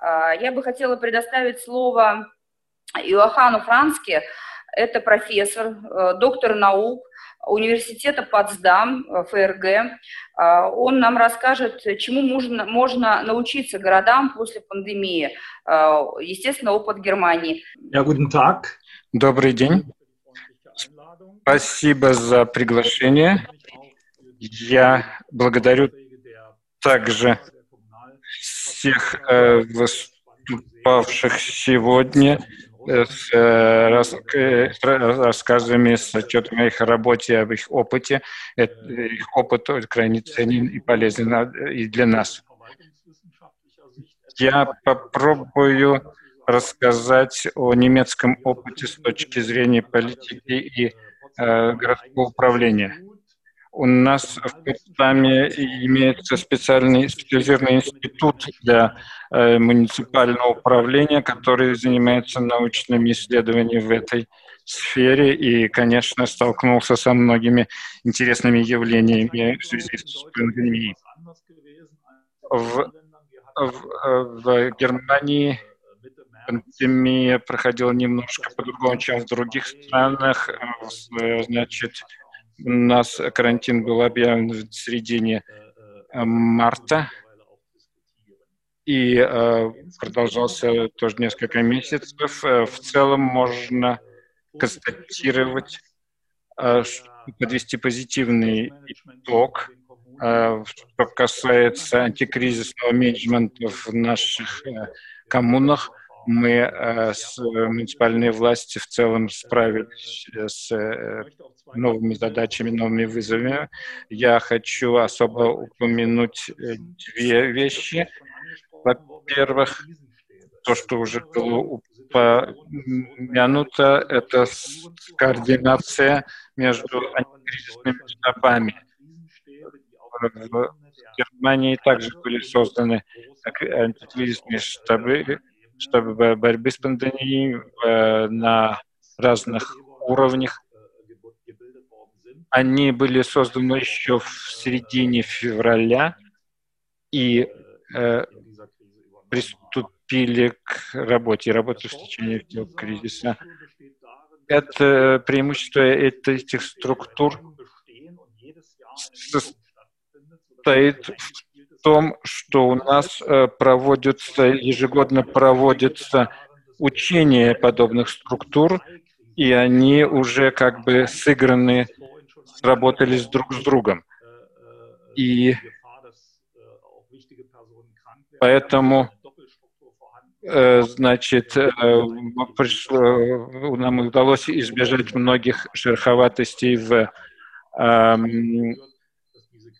Я бы хотела предоставить слово Иоахану Франске. Это профессор, доктор наук, университета Потсдам, э, ФРГ. Э, он нам расскажет, чему можно, можно научиться городам после пандемии. Э, естественно, опыт Германии. Добрый день. Спасибо за приглашение. Я благодарю также всех э, выступавших сегодня э, э, с рассказами, с отчетами о их работе, об их опыте. Их опыт крайне ценен и полезен и для нас. Я попробую рассказать о немецком опыте с точки зрения политики и городского управления. У нас в Потсдаме имеется специальный специализированный институт для э, муниципального управления, который занимается научными исследованиями в этой сфере и, конечно, столкнулся со многими интересными явлениями в связи с пандемией. В, в, в Германии пандемия проходила немножко по-другому, чем в других странах. Э, значит, у нас карантин был объявлен в середине э, марта и э, продолжался тоже несколько месяцев. Э, в целом можно констатировать, подвести позитивный итог, что касается антикризисного менеджмента в наших коммунах – мы э, с муниципальной власти в целом справились с э, новыми задачами, новыми вызовами. Я хочу особо упомянуть э, две вещи. Во-первых, то, что уже было упомянуто, это координация между антикризисными штабами. В Германии также были созданы антикризисные штабы, чтобы борьбы с пандемией э, на разных уровнях. Они были созданы еще в середине февраля и э, приступили к работе, работали в течение всего кризиса. Это преимущество этих структур состоит в том, что у нас э, проводятся, ежегодно проводятся учения подобных структур, и они уже как бы сыграны, сработались друг с другом. И поэтому э, значит, э, пришло, нам удалось избежать многих шероховатостей в эм,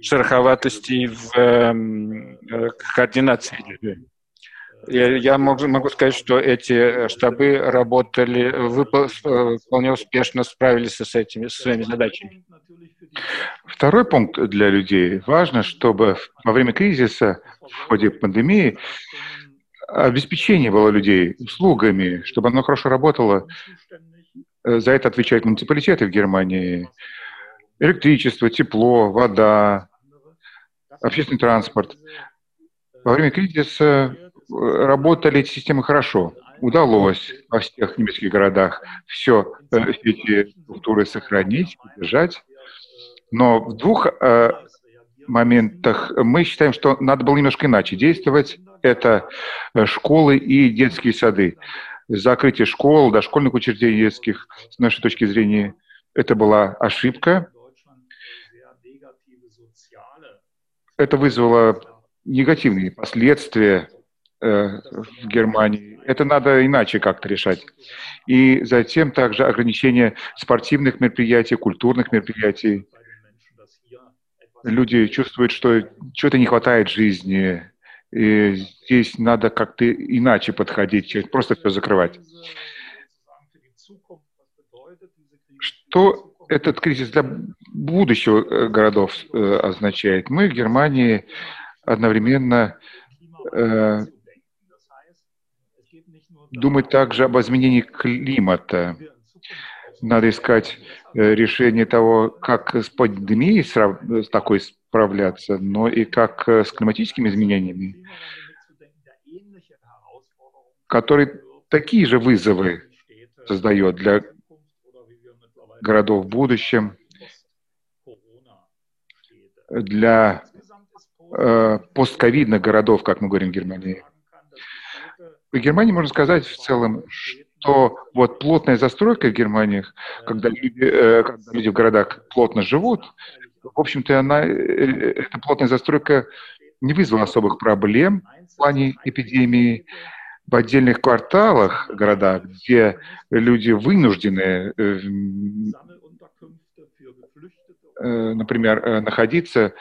шероховатостей в э, координации. Я, я могу, могу сказать, что эти штабы работали, выпол, э, вполне успешно справились с этими с своими задачами. Второй пункт для людей. Важно, чтобы во время кризиса, в ходе пандемии, обеспечение было людей услугами, чтобы оно хорошо работало. Э, за это отвечают муниципалитеты в Германии электричество, тепло, вода, общественный транспорт. Во время кризиса э, работали эти системы хорошо. Удалось во всех немецких городах все э, эти структуры сохранить, держать. Но в двух э, моментах мы считаем, что надо было немножко иначе действовать. Это школы и детские сады. Закрытие школ, дошкольных учреждений детских, с нашей точки зрения, это была ошибка. Это вызвало негативные последствия э, в Германии. Это надо иначе как-то решать. И затем также ограничение спортивных мероприятий, культурных мероприятий. Люди чувствуют, что чего-то не хватает жизни. И здесь надо как-то иначе подходить, просто все закрывать. Что этот кризис для будущего э, городов э, означает. Мы в Германии одновременно э, думать также об изменении климата. Надо искать э, решение того, как с пандемией с такой справляться, но и как с климатическими изменениями. который такие же вызовы создает для городов в будущем, для э, постковидных городов, как мы говорим в Германии. В Германии можно сказать в целом, что вот плотная застройка в Германии, когда люди, э, когда люди в городах плотно живут, в общем-то, она, э, э, эта плотная застройка не вызвала особых проблем в плане эпидемии. В отдельных кварталах города, где люди вынуждены, например, находиться,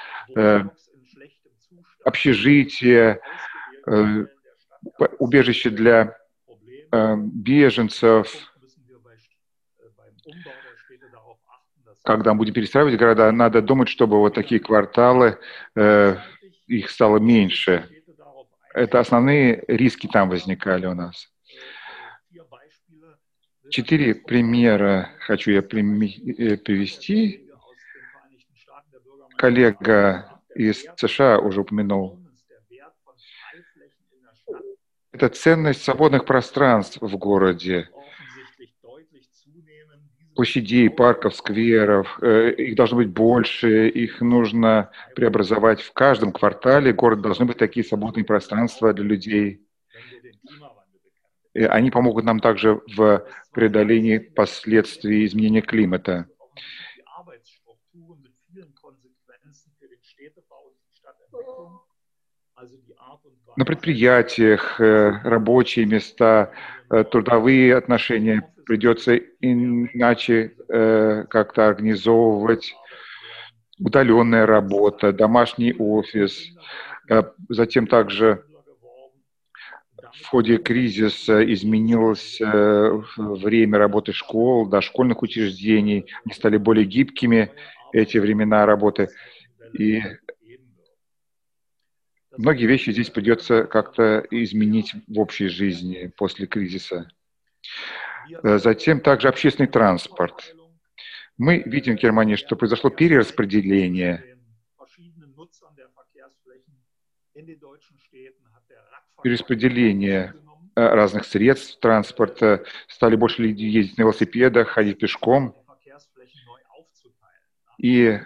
общежитие, убежище для беженцев, когда мы будем перестраивать города, надо думать, чтобы вот такие кварталы, э, их стало меньше. Это основные риски там возникали у нас. Четыре примера хочу я э, привести. Коллега из США уже упомянул. Это ценность свободных пространств в городе площадей, парков, скверов, э, их должно быть больше, их нужно преобразовать в каждом квартале. Город должны быть такие свободные пространства для людей. И они помогут нам также в преодолении последствий изменения климата. На предприятиях, э, рабочие места, трудовые отношения придется иначе э, как-то организовывать удаленная работа, домашний офис. Э, затем также в ходе кризиса изменилось э, время работы школ, дошкольных учреждений. Они стали более гибкими, эти времена работы. И многие вещи здесь придется как-то изменить в общей жизни после кризиса. Э, затем также общественный транспорт. Мы видим в Германии, что произошло перераспределение. Перераспределение э, разных средств транспорта. Стали больше людей ездить на велосипедах, ходить пешком. И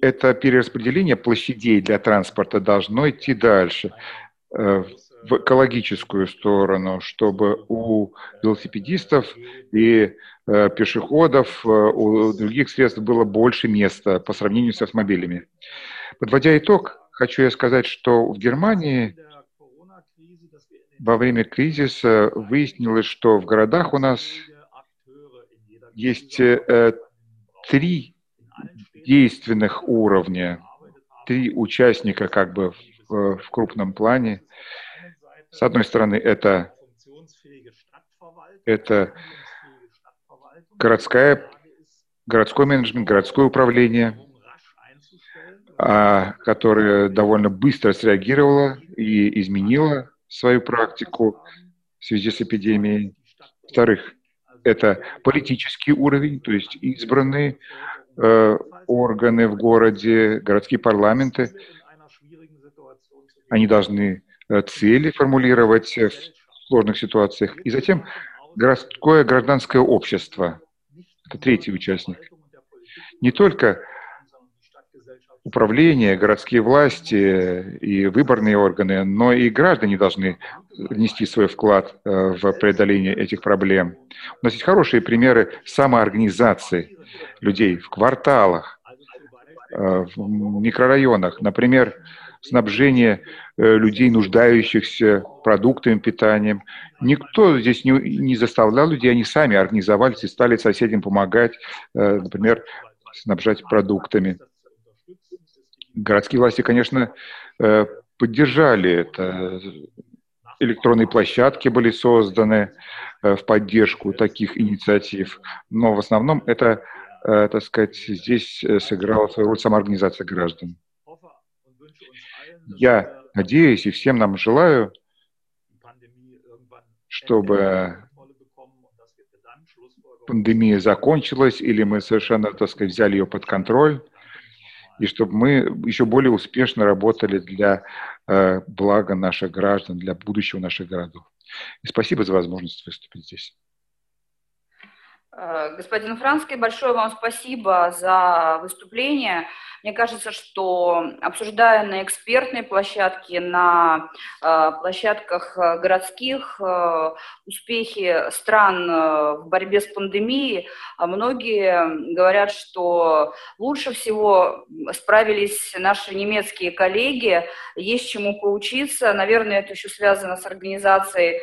это перераспределение площадей для транспорта должно идти дальше. Э, в экологическую сторону, чтобы у велосипедистов и э, пешеходов, э, у других средств было больше места по сравнению с автомобилями. Подводя итог, хочу я сказать, что в Германии во время кризиса выяснилось, что в городах у нас есть э, три действенных уровня, три участника как бы в, в крупном плане – с одной стороны, это, это городская, городской менеджмент, городское управление, а, которое довольно быстро среагировало и изменило свою практику в связи с эпидемией. Во-вторых, это политический уровень, то есть избранные э, органы в городе, городские парламенты. Они должны Э, цели формулировать в сложных ситуациях. И затем городское гражданское общество. Это третий участник. Не только управление, городские власти и выборные органы, но и граждане должны внести свой вклад э, в преодоление этих проблем. У нас есть хорошие примеры самоорганизации людей в кварталах, э, в микрорайонах. Например, снабжение э, людей, нуждающихся продуктами, питанием. Никто здесь не, не заставлял людей, они сами организовались и стали соседям помогать, э, например, снабжать продуктами. Городские власти, конечно, э, поддержали это. Электронные площадки были созданы в поддержку таких инициатив, но в основном это, так сказать, здесь сыграла свою роль самоорганизация граждан. Я надеюсь и всем нам желаю, чтобы пандемия закончилась, или мы совершенно, так сказать, взяли ее под контроль, и чтобы мы еще более успешно работали для э, блага наших граждан, для будущего наших городов. И спасибо за возможность выступить здесь. Э, господин Франский, большое вам спасибо за выступление. Мне кажется, что обсуждая на экспертной площадке, на э, площадках э, городских успехи стран в борьбе с пандемией, многие говорят, что лучше всего справились наши немецкие коллеги, есть чему поучиться. Наверное, это еще связано с организацией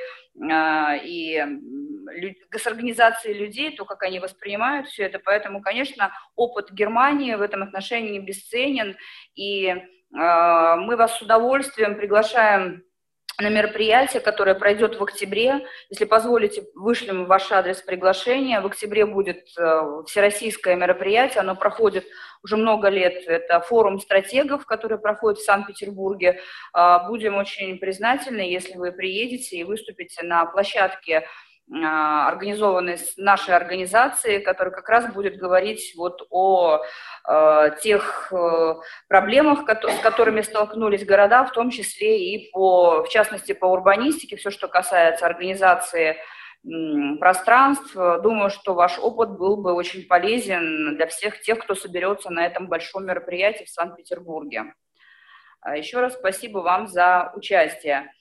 и с организацией людей, то, как они воспринимают все это. Поэтому, конечно, опыт Германии в этом отношении бесценен, и э, мы вас с удовольствием приглашаем на мероприятие, которое пройдет в октябре. Если позволите, вышлем ваш адрес приглашения. В октябре будет э, всероссийское мероприятие, оно проходит уже много лет. Это форум стратегов, который проходит в Санкт-Петербурге. Э, будем очень признательны, если вы приедете и выступите на площадке а, организованной нашей организацией, которая как раз будет говорить вот о э, тех э, проблемах, с которыми столкнулись города, в том числе и по, в частности, по урбанистике, все, что касается организации пространств. Думаю, что ваш опыт был бы очень полезен для всех тех, кто соберется на этом большом мероприятии в Санкт-Петербурге. Еще раз спасибо вам за участие.